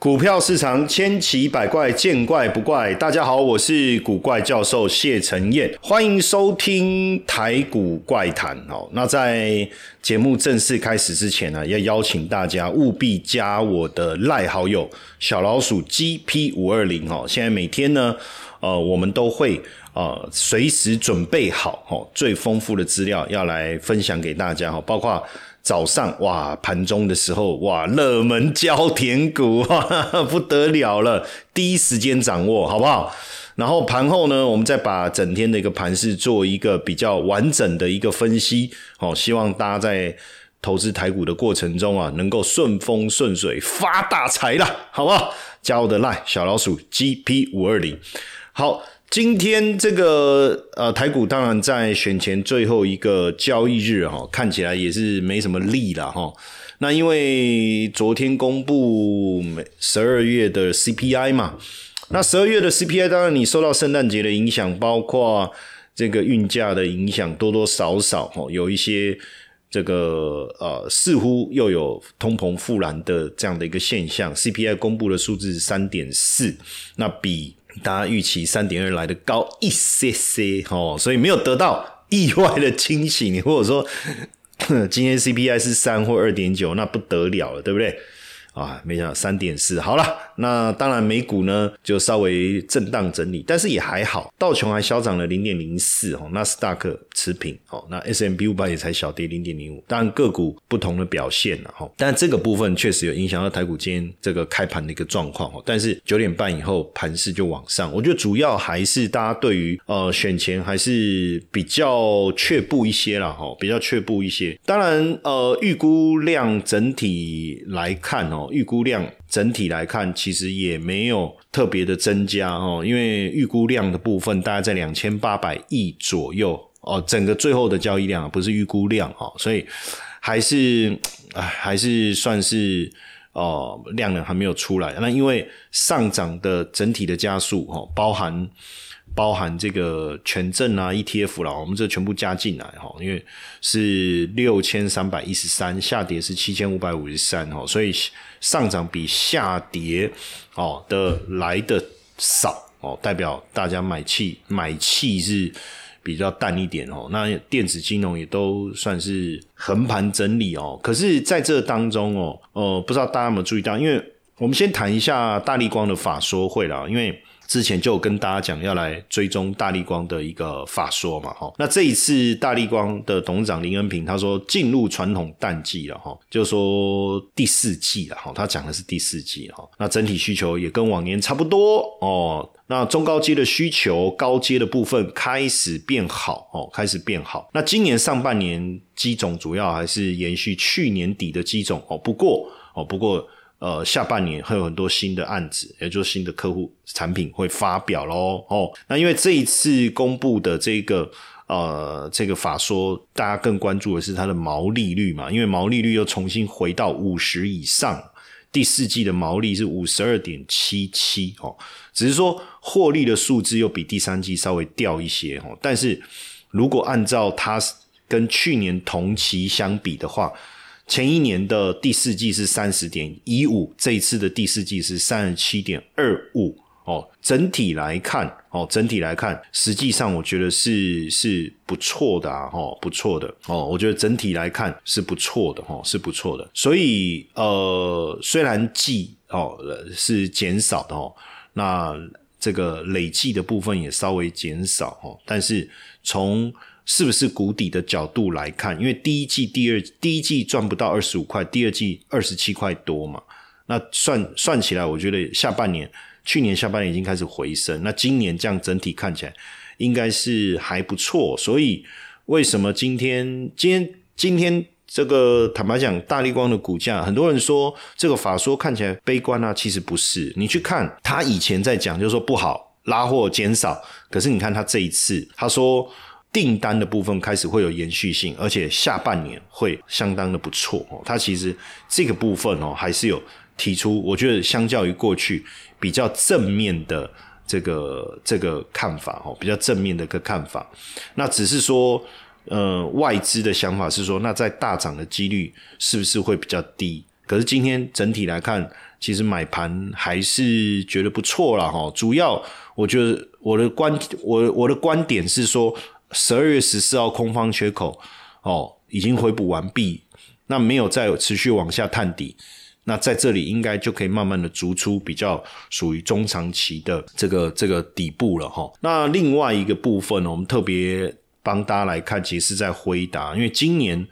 股票市场千奇百怪，见怪不怪。大家好，我是古怪教授谢承彦，欢迎收听台股怪谈。哦，那在节目正式开始之前呢，要邀请大家务必加我的赖好友小老鼠 GP 五二零。哦，现在每天呢，呃，我们都会呃随时准备好哦最丰富的资料要来分享给大家。哦，包括。早上哇，盘中的时候哇，热门焦田股 不得了了，第一时间掌握好不好？然后盘后呢，我们再把整天的一个盘势做一个比较完整的一个分析哦，希望大家在投资台股的过程中啊，能够顺风顺水发大财啦，好不好？加我的 line 小老鼠 GP 五二零，好。今天这个呃台股当然在选前最后一个交易日哈，看起来也是没什么利了哈。那因为昨天公布十二月的 CPI 嘛，那十二月的 CPI 当然你受到圣诞节的影响，包括这个运价的影响，多多少少哈有一些这个呃似乎又有通膨复燃的这样的一个现象。CPI 公布的数字三点四，那比。大家预期三点二来的高一些些哦，所以没有得到意外的惊喜。你或者说 今天 CPI 是三或二点九，那不得了了，对不对？啊，没想到三点四，好了，那当然美股呢就稍微震荡整理，但是也还好，道琼还小涨了零点零四哦，纳斯达克持平哦，那 S M B 五百也才小跌零点零五，当然个股不同的表现了哈，但这个部分确实有影响到台股今天这个开盘的一个状况哦，但是九点半以后盘势就往上，我觉得主要还是大家对于呃选前还是比较却步一些了哈，比较却步一些，当然呃预估量整体来看哦。预估量整体来看，其实也没有特别的增加哦，因为预估量的部分大概在两千八百亿左右哦，整个最后的交易量不是预估量哦，所以还是唉，还是算是哦量呢还没有出来。那因为上涨的整体的加速哦，包含。包含这个权证啊、ETF 啦，我们这全部加进来哈，因为是六千三百一十三，下跌是七千五百五十三哈，所以上涨比下跌哦的来的少哦，代表大家买气买气是比较淡一点哦。那电子金融也都算是横盘整理哦，可是在这当中哦，呃，不知道大家有没有注意到，因为我们先谈一下大力光的法说会啦，因为。之前就跟大家讲要来追踪大力光的一个法说嘛，哈，那这一次大力光的董事长林恩平他说进入传统淡季了，哈，就说第四季了，哈，他讲的是第四季，哈，那整体需求也跟往年差不多哦，那中高阶的需求高阶的部分开始变好，哦，开始变好，那今年上半年机种主要还是延续去年底的机种，哦，不过，哦，不过。呃，下半年会有很多新的案子，也就是新的客户产品会发表喽。哦，那因为这一次公布的这个呃这个法说，大家更关注的是它的毛利率嘛，因为毛利率又重新回到五十以上，第四季的毛利是五十二点七七哦，只是说获利的数字又比第三季稍微掉一些哦，但是如果按照它跟去年同期相比的话。前一年的第四季是三十点一五，这一次的第四季是三十七点二五哦。整体来看哦，整体来看，实际上我觉得是是不错的啊，哦，不错的哦。我觉得整体来看是不错的哈，是不错的。所以呃，虽然季哦是减少的哦，那这个累计的部分也稍微减少哦，但是从是不是谷底的角度来看？因为第一季、第二第一季赚不到二十五块，第二季二十七块多嘛。那算算起来，我觉得下半年、去年下半年已经开始回升。那今年这样整体看起来应该是还不错。所以为什么今天、今天、今天这个坦白讲，大力光的股价，很多人说这个法说看起来悲观啊，其实不是。你去看他以前在讲，就是说不好拉货减少，可是你看他这一次，他说。订单的部分开始会有延续性，而且下半年会相当的不错哦。它其实这个部分哦，还是有提出，我觉得相较于过去比较正面的这个这个看法哦，比较正面的一个看法。那只是说，呃，外资的想法是说，那在大涨的几率是不是会比较低？可是今天整体来看，其实买盘还是觉得不错了哈。主要我觉得我的观我我的观点是说，十二月十四号空方缺口哦已经回补完毕，那没有再有持续往下探底。那在这里应该就可以慢慢的逐出比较属于中长期的这个这个底部了哈。那另外一个部分呢，我们特别帮大家来看，其实是在回答，因为今年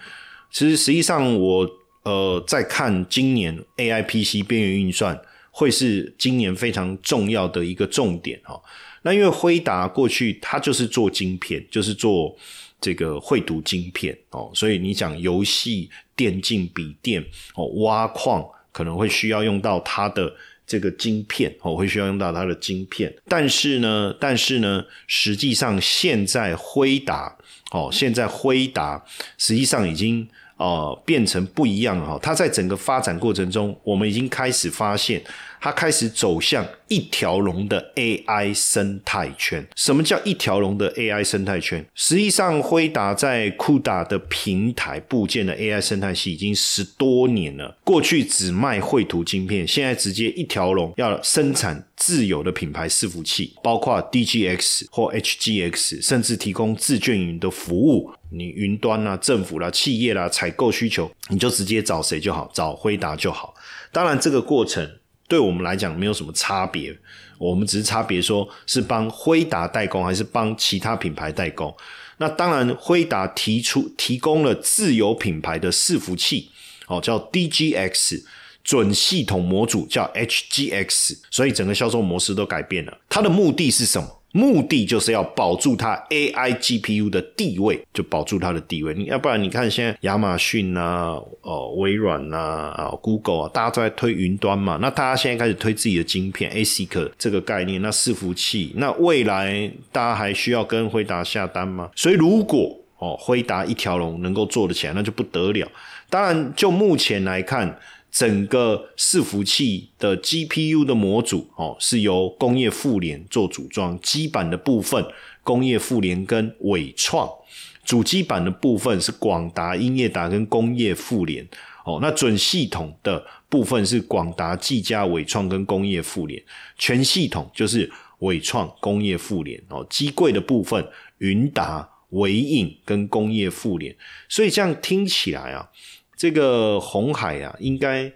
其实实际上我呃在看今年 A I P C 边缘运算会是今年非常重要的一个重点哈。那因为辉达过去它就是做晶片，就是做这个绘图晶片哦，所以你讲游戏、电竞、笔电哦，挖矿。可能会需要用到它的这个晶片哦，会需要用到它的晶片。但是呢，但是呢，实际上现在辉达哦，现在辉达实际上已经哦变成不一样哈。它在整个发展过程中，我们已经开始发现。它开始走向一条龙的 AI 生态圈。什么叫一条龙的 AI 生态圈？实际上，辉达在酷达的平台部件的 AI 生态系已经十多年了。过去只卖绘图晶片，现在直接一条龙要生产自有的品牌伺服器，包括 DGX 或 HGX，甚至提供自卷云的服务。你云端啦、政府啦、企业啦，采购需求，你就直接找谁就好，找辉达就好。当然，这个过程。对我们来讲没有什么差别，我们只是差别说是帮辉达代工还是帮其他品牌代工。那当然，辉达提出提供了自有品牌的伺服器，哦，叫 DGX 准系统模组，叫 HGX，所以整个销售模式都改变了。它的目的是什么？目的就是要保住它 AI GPU 的地位，就保住它的地位。你要不然你看现在亚马逊啊、哦微软呐、啊 Google 啊，大家都在推云端嘛。那大家现在开始推自己的晶片 ASIC 这个概念，那伺服器，那未来大家还需要跟辉达下单吗？所以如果哦辉达一条龙能够做得起来，那就不得了。当然，就目前来看。整个伺服器的 GPU 的模组哦，是由工业富联做组装，基板的部分工业富联跟伟创，主机板的部分是广达、英业达跟工业富联哦，那准系统的部分是广达、技嘉、伟创跟工业富联，全系统就是伟创、工业富联哦，机柜的部分云达、伟影跟工业富联，所以这样听起来啊。这个红海啊，应该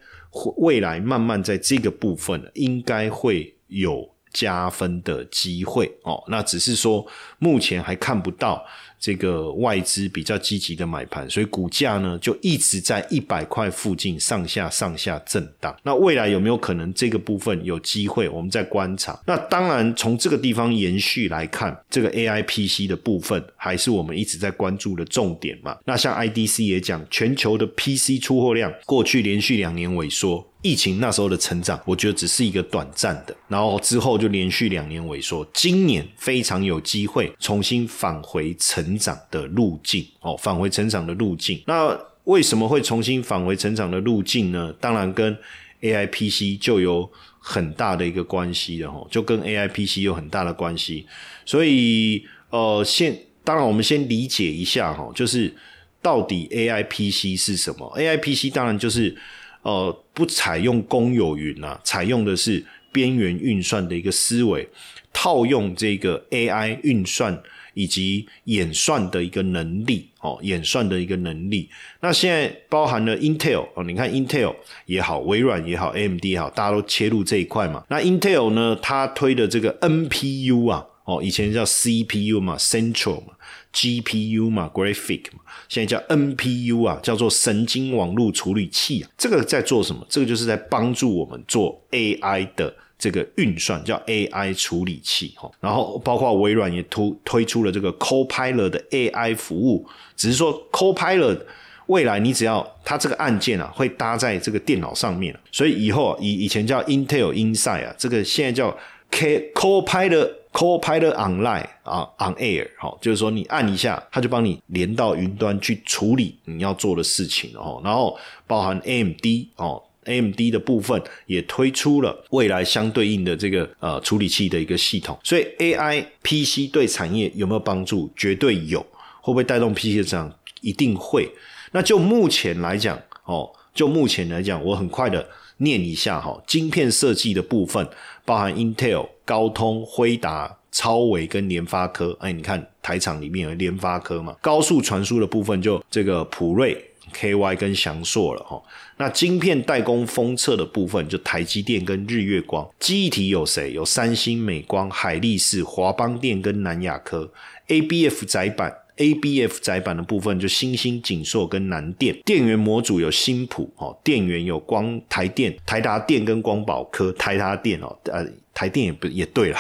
未来慢慢在这个部分，应该会有加分的机会哦。那只是说，目前还看不到。这个外资比较积极的买盘，所以股价呢就一直在一百块附近上下上下震荡。那未来有没有可能这个部分有机会？我们在观察。那当然从这个地方延续来看，这个 A I P C 的部分还是我们一直在关注的重点嘛。那像 I D C 也讲，全球的 P C 出货量过去连续两年萎缩。疫情那时候的成长，我觉得只是一个短暂的，然后之后就连续两年萎缩。今年非常有机会重新返回成长的路径哦，返回成长的路径。那为什么会重新返回成长的路径呢？当然跟 A I P C 就有很大的一个关系的哦，就跟 A I P C 有很大的关系。所以呃，先当然我们先理解一下哈，就是到底 A I P C 是什么？A I P C 当然就是。呃，不采用公有云啊，采用的是边缘运算的一个思维，套用这个 AI 运算以及演算的一个能力哦，演算的一个能力。那现在包含了 Intel 哦，你看 Intel 也好，微软也好，AMD 也好，大家都切入这一块嘛。那 Intel 呢，它推的这个 NPU 啊，哦，以前叫 CPU 嘛，Central 嘛。GPU 嘛，Graphic 嘛，现在叫 NPU 啊，叫做神经网络处理器啊。这个在做什么？这个就是在帮助我们做 AI 的这个运算，叫 AI 处理器哈。然后包括微软也推推出了这个 Copilot 的 AI 服务，只是说 Copilot 未来你只要它这个按键啊，会搭在这个电脑上面，所以以后以以前叫 Intel Inside 啊，这个现在叫 K Copilot。Copilot Online 啊，On Air，好，就是说你按一下，它就帮你连到云端去处理你要做的事情哦。然后包含 AMD 哦，AMD 的部分也推出了未来相对应的这个呃处理器的一个系统。所以 AI PC 对产业有没有帮助？绝对有。会不会带动 PC 的涨？一定会。那就目前来讲哦。就目前来讲，我很快的念一下哈，晶片设计的部分包含 Intel、高通、辉达、超微跟联发科。哎，你看台厂里面有联发科嘛？高速传输的部分就这个普瑞。KY 跟翔硕了哈，那晶片代工封测的部分就台积电跟日月光，记忆体有谁？有三星、美光、海力士、华邦电跟南亚科，ABF 载板。ABF 载板的部分就新兴锦硕跟南电，电源模组有新普哦，电源有光台电、台达电跟光宝科、台达电哦，呃，台电也不也对了，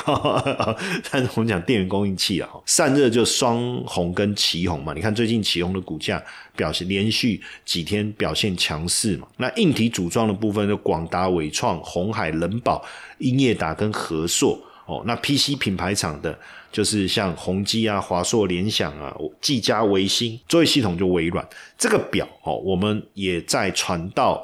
但是我们讲电源供应器啊，散热就双红跟旗红嘛，你看最近旗红的股价表现连续几天表现强势嘛，那硬体组装的部分就广达、伟创、红海、人保、英业达跟和硕哦，那 PC 品牌厂的。就是像宏基啊、华硕、联想啊、技嘉、维新，作业系统就微软。这个表哦，我们也在传到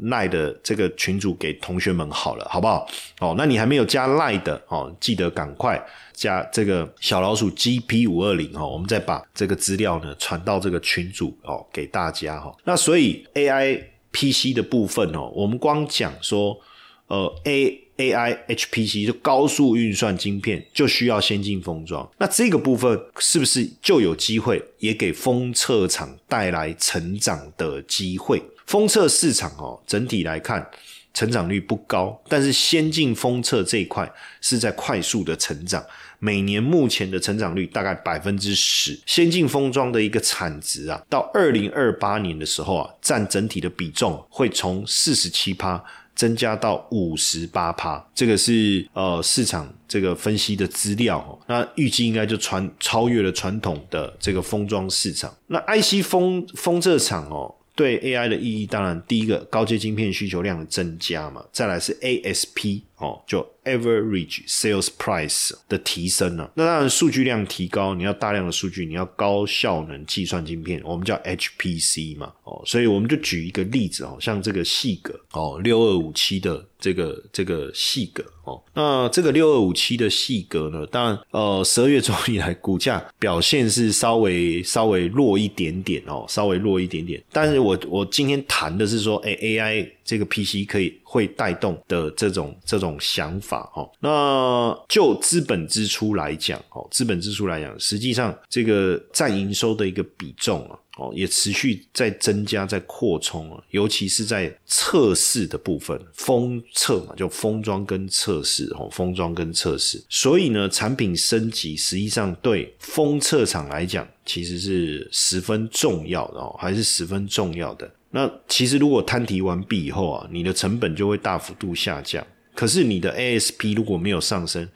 赖的这个群组给同学们好了，好不好？哦，那你还没有加赖的哦，记得赶快加这个小老鼠 GP 五二零哦，我们再把这个资料呢传到这个群组哦，给大家哈。那所以 AI PC 的部分哦，我们光讲说呃 A。A I H P C 就高速运算晶片就需要先进封装，那这个部分是不是就有机会也给封测厂带来成长的机会？封测市场哦，整体来看成长率不高，但是先进封测这一块是在快速的成长，每年目前的成长率大概百分之十。先进封装的一个产值啊，到二零二八年的时候啊，占整体的比重会从四十七趴。增加到五十八趴，这个是呃市场这个分析的资料哦。那预计应该就传超越了传统的这个封装市场。那 IC 封封测厂哦，对 AI 的意义，当然第一个高阶晶片需求量的增加嘛，再来是 ASP 哦，就。Average sales price 的提升呢？那当然，数据量提高，你要大量的数据，你要高效能计算晶片，我们叫 HPC 嘛。哦，所以我们就举一个例子哦，像这个细格哦，六二五七的这个这个细格哦，那这个六二五七的细格呢，当然呃，十二月中以来股价表现是稍微稍微弱一点点哦，稍微弱一点点。但是我我今天谈的是说，哎，AI 这个 PC 可以会带动的这种这种想法。哦，那就资本支出来讲，哦，资本支出来讲，实际上这个占营收的一个比重啊，哦，也持续在增加，在扩充啊，尤其是在测试的部分，封测嘛，就封装跟测试，哦，封装跟测试，所以呢，产品升级实际上对封测厂来讲，其实是十分重要的哦，还是十分重要的。那其实如果摊提完毕以后啊，你的成本就会大幅度下降。可是你的 ASP 如果没有上升，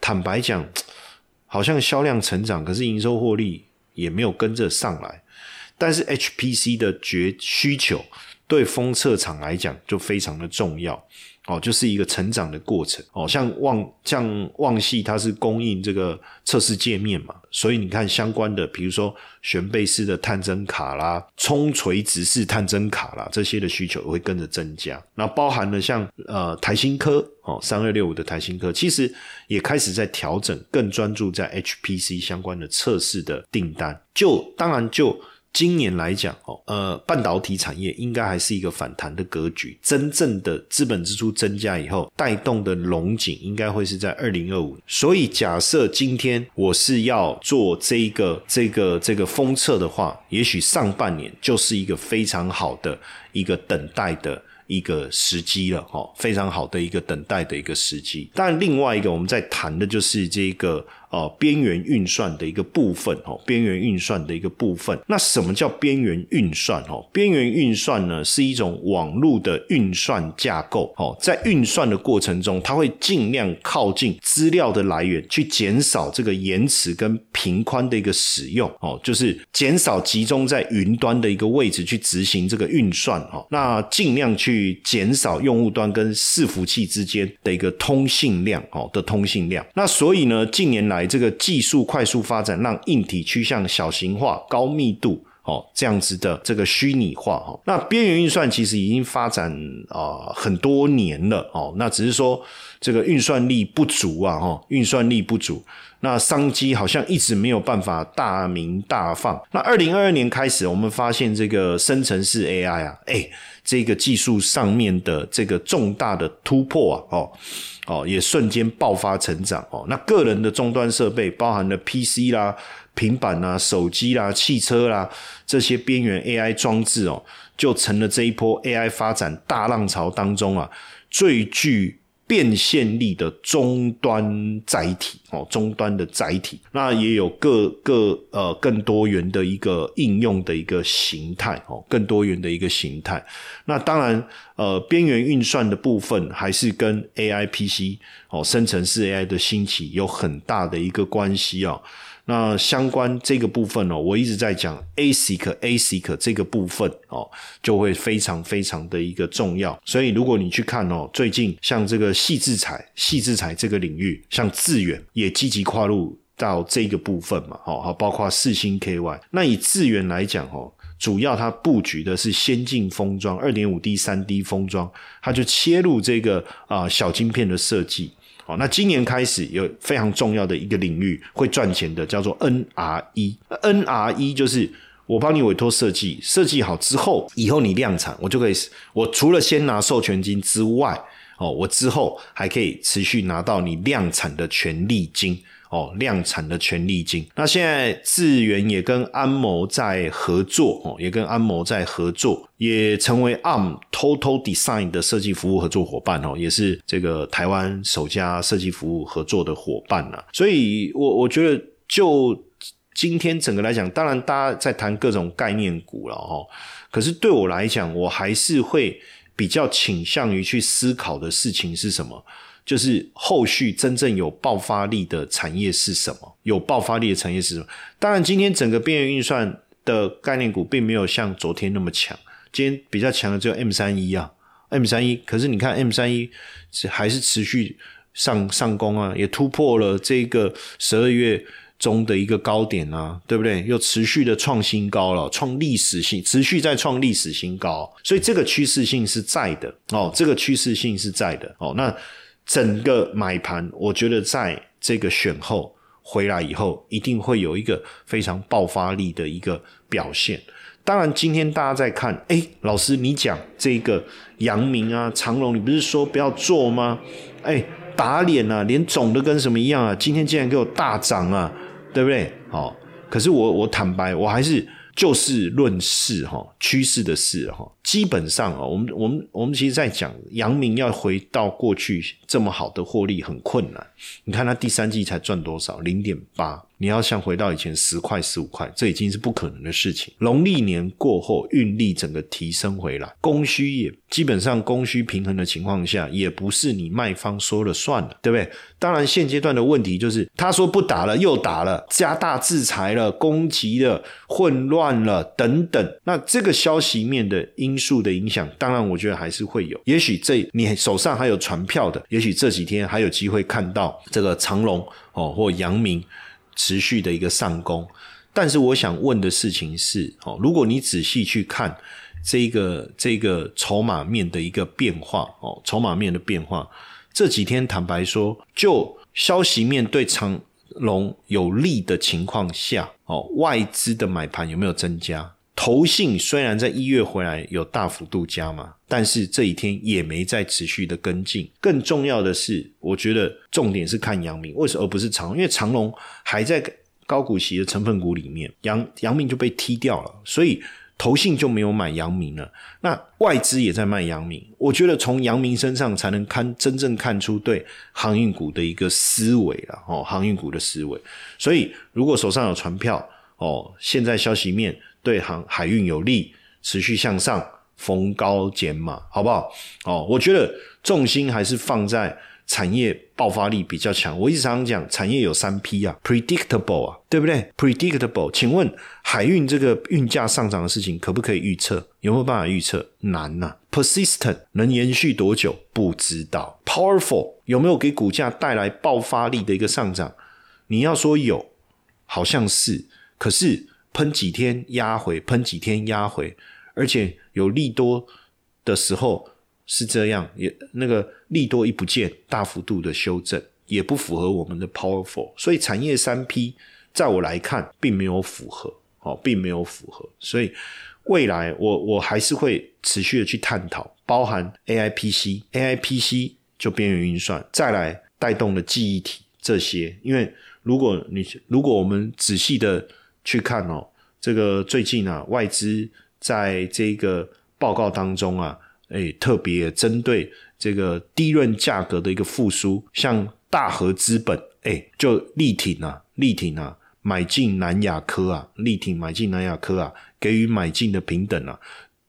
坦白讲，好像销量成长，可是营收获利也没有跟着上来。但是 HPC 的绝需求对封测厂来讲就非常的重要。哦，就是一个成长的过程哦，像旺像旺系，它是供应这个测试界面嘛，所以你看相关的，比如说悬背式的探针卡啦、冲垂直式探针卡啦，这些的需求会跟着增加。那包含了像呃台新科哦，三二六五的台新科，其实也开始在调整，更专注在 HPC 相关的测试的订单。就当然就。今年来讲，哦，呃，半导体产业应该还是一个反弹的格局。真正的资本支出增加以后，带动的龙井应该会是在二零二五。所以，假设今天我是要做这一个、这个、这个封测的话，也许上半年就是一个非常好的一个等待的。一个时机了，哈，非常好的一个等待的一个时机。但另外一个，我们在谈的就是这个哦，边缘运算的一个部分，哦，边缘运算的一个部分。那什么叫边缘运算？哦，边缘运算呢，是一种网络的运算架构。哦，在运算的过程中，它会尽量靠近资料的来源，去减少这个延迟跟频宽的一个使用。哦，就是减少集中在云端的一个位置去执行这个运算。哦，那尽量去。减少用户端跟伺服器之间的一个通信量哦的通信量，那所以呢，近年来来这个技术快速发展，让硬体趋向小型化、高密度。哦，这样子的这个虚拟化哈，那边缘运算其实已经发展啊很多年了哦，那只是说这个运算力不足啊哈，运算力不足，那商机好像一直没有办法大明大放。那二零二二年开始，我们发现这个生成式 AI 啊，哎，这个技术上面的这个重大的突破啊，哦哦，也瞬间爆发成长哦。那个人的终端设备，包含了 PC 啦。平板啦、手机啦、汽车啦，这些边缘 AI 装置哦，就成了这一波 AI 发展大浪潮当中啊最具变现力的终端载体哦，终端的载体。那也有各个呃更多元的一个应用的一个形态哦，更多元的一个形态。那当然呃，边缘运算的部分还是跟 AI PC 哦，生成式 AI 的兴起有很大的一个关系啊。那相关这个部分哦，我一直在讲 ASIC ASIC 这个部分哦，就会非常非常的一个重要。所以如果你去看哦，最近像这个细制材、细制材这个领域，像致远也积极跨入到这个部分嘛，哦，好，包括四星 KY。那以致远来讲哦，主要它布局的是先进封装、二点五 D、三 D 封装，它就切入这个啊小晶片的设计。好，那今年开始有非常重要的一个领域会赚钱的，叫做 NRE。NRE 就是我帮你委托设计，设计好之后，以后你量产，我就可以，我除了先拿授权金之外，哦，我之后还可以持续拿到你量产的权利金。哦，量产的权利金。那现在智源也跟安谋在合作，哦，也跟安谋在合作，也成为 ARM Total Design 的设计服务合作伙伴哦，也是这个台湾首家设计服务合作的伙伴了。所以，我我觉得就今天整个来讲，当然大家在谈各种概念股了哦，可是对我来讲，我还是会比较倾向于去思考的事情是什么。就是后续真正有爆发力的产业是什么？有爆发力的产业是什么？当然，今天整个边缘运算的概念股并没有像昨天那么强。今天比较强的只有 M 三一啊，M 三一。可是你看 M 三一是还是持续上上攻啊，也突破了这个十二月中的一个高点啊，对不对？又持续的创新高了，创历史性，持续在创历史新高。所以这个趋势性是在的哦，这个趋势性是在的哦。那整个买盘，我觉得在这个选后回来以后，一定会有一个非常爆发力的一个表现。当然，今天大家在看，哎，老师你讲这个阳明啊、长隆，你不是说不要做吗？哎，打脸啊，脸肿的跟什么一样啊？今天竟然给我大涨啊，对不对？好，可是我我坦白，我还是就事论事哈，趋势的事哈。基本上啊，我们我们我们其实在讲阳明要回到过去这么好的获利很困难。你看他第三季才赚多少？零点八。你要像回到以前十块十五块，这已经是不可能的事情。农历年过后，运力整个提升回来，供需也基本上供需平衡的情况下，也不是你卖方说了算了，对不对？当然，现阶段的问题就是他说不打了，又打了，加大制裁了，攻击了，混乱了等等。那这个消息面的因。因素的影响，当然我觉得还是会有。也许这你手上还有船票的，也许这几天还有机会看到这个长隆哦或阳明持续的一个上攻。但是我想问的事情是哦，如果你仔细去看这个这个筹码面的一个变化哦，筹码面的变化，这几天坦白说，就消息面对长隆有利的情况下哦，外资的买盘有没有增加？投信虽然在一月回来有大幅度加码，但是这一天也没再持续的跟进。更重要的是，我觉得重点是看阳明，为什么不是长？因为长隆还在高股息的成分股里面，阳阳明就被踢掉了，所以投信就没有买阳明了。那外资也在卖阳明，我觉得从阳明身上才能看真正看出对航运股的一个思维了哦，航运股的思维。所以如果手上有船票哦，现在消息面。对航海运有利，持续向上，逢高减码，好不好？哦，我觉得重心还是放在产业爆发力比较强。我一直常讲，产业有三 P 啊，predictable 啊，对不对？predictable，请问海运这个运价上涨的事情可不可以预测？有没有办法预测？难呐。persistent 能延续多久？不知道。powerful 有没有给股价带来爆发力的一个上涨？你要说有，好像是，可是。喷几天压回，喷几天压回，而且有利多的时候是这样，也那个利多一不见，大幅度的修正，也不符合我们的 powerful，所以产业三 P 在我来看并没有符合，哦，并没有符合，所以未来我我还是会持续的去探讨，包含 AI PC，AI PC 就边缘运算，再来带动的记忆体这些，因为如果你如果我们仔细的去看哦，这个最近啊，外资在这个报告当中啊，哎，特别针对这个低润价格的一个复苏，像大和资本，哎，就力挺啊，力挺啊，买进南亚科啊，力挺买进南亚科啊，给予买进的平等啊，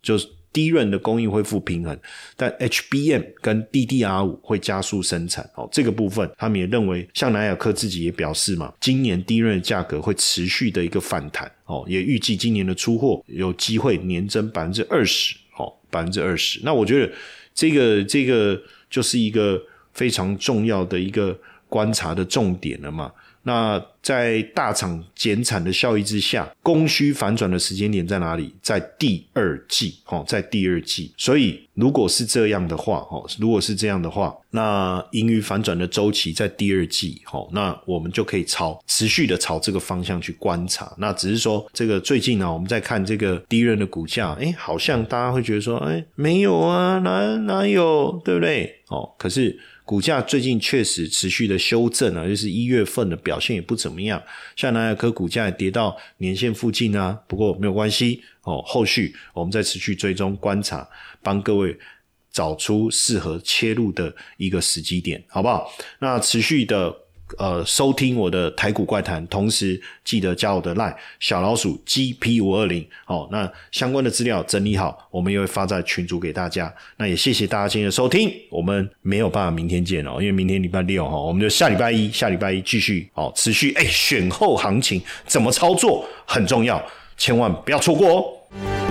就是。低润的供应恢复平衡，但 HBM 跟 DDR 五会加速生产哦。这个部分，他们也认为，像南亚科自己也表示嘛，今年低润的价格会持续的一个反弹哦，也预计今年的出货有机会年增百分之二十哦，百分之二十。那我觉得这个这个就是一个非常重要的一个观察的重点了嘛。那在大厂减产的效益之下，供需反转的时间点在哪里？在第二季，哦，在第二季。所以如果是这样的话，哦，如果是这样的话，那盈余反转的周期在第二季，哦，那我们就可以朝持续的朝这个方向去观察。那只是说，这个最近呢，我们在看这个第一任的股价，哎，好像大家会觉得说，哎，没有啊，哪哪有，对不对？哦，可是。股价最近确实持续的修正啊，就是一月份的表现也不怎么样，像南亚科股价也跌到年线附近啊。不过没有关系哦，后续我们再持续追踪观察，帮各位找出适合切入的一个时机点，好不好？那持续的。呃，收听我的台股怪谈，同时记得加我的 line 小老鼠 GP 五二零哦。那相关的资料整理好，我们也会发在群组给大家。那也谢谢大家今天的收听，我们没有办法明天见哦，因为明天礼拜六哈，我们就下礼拜一，下礼拜一继续哦，持续哎，选后行情怎么操作很重要，千万不要错过哦。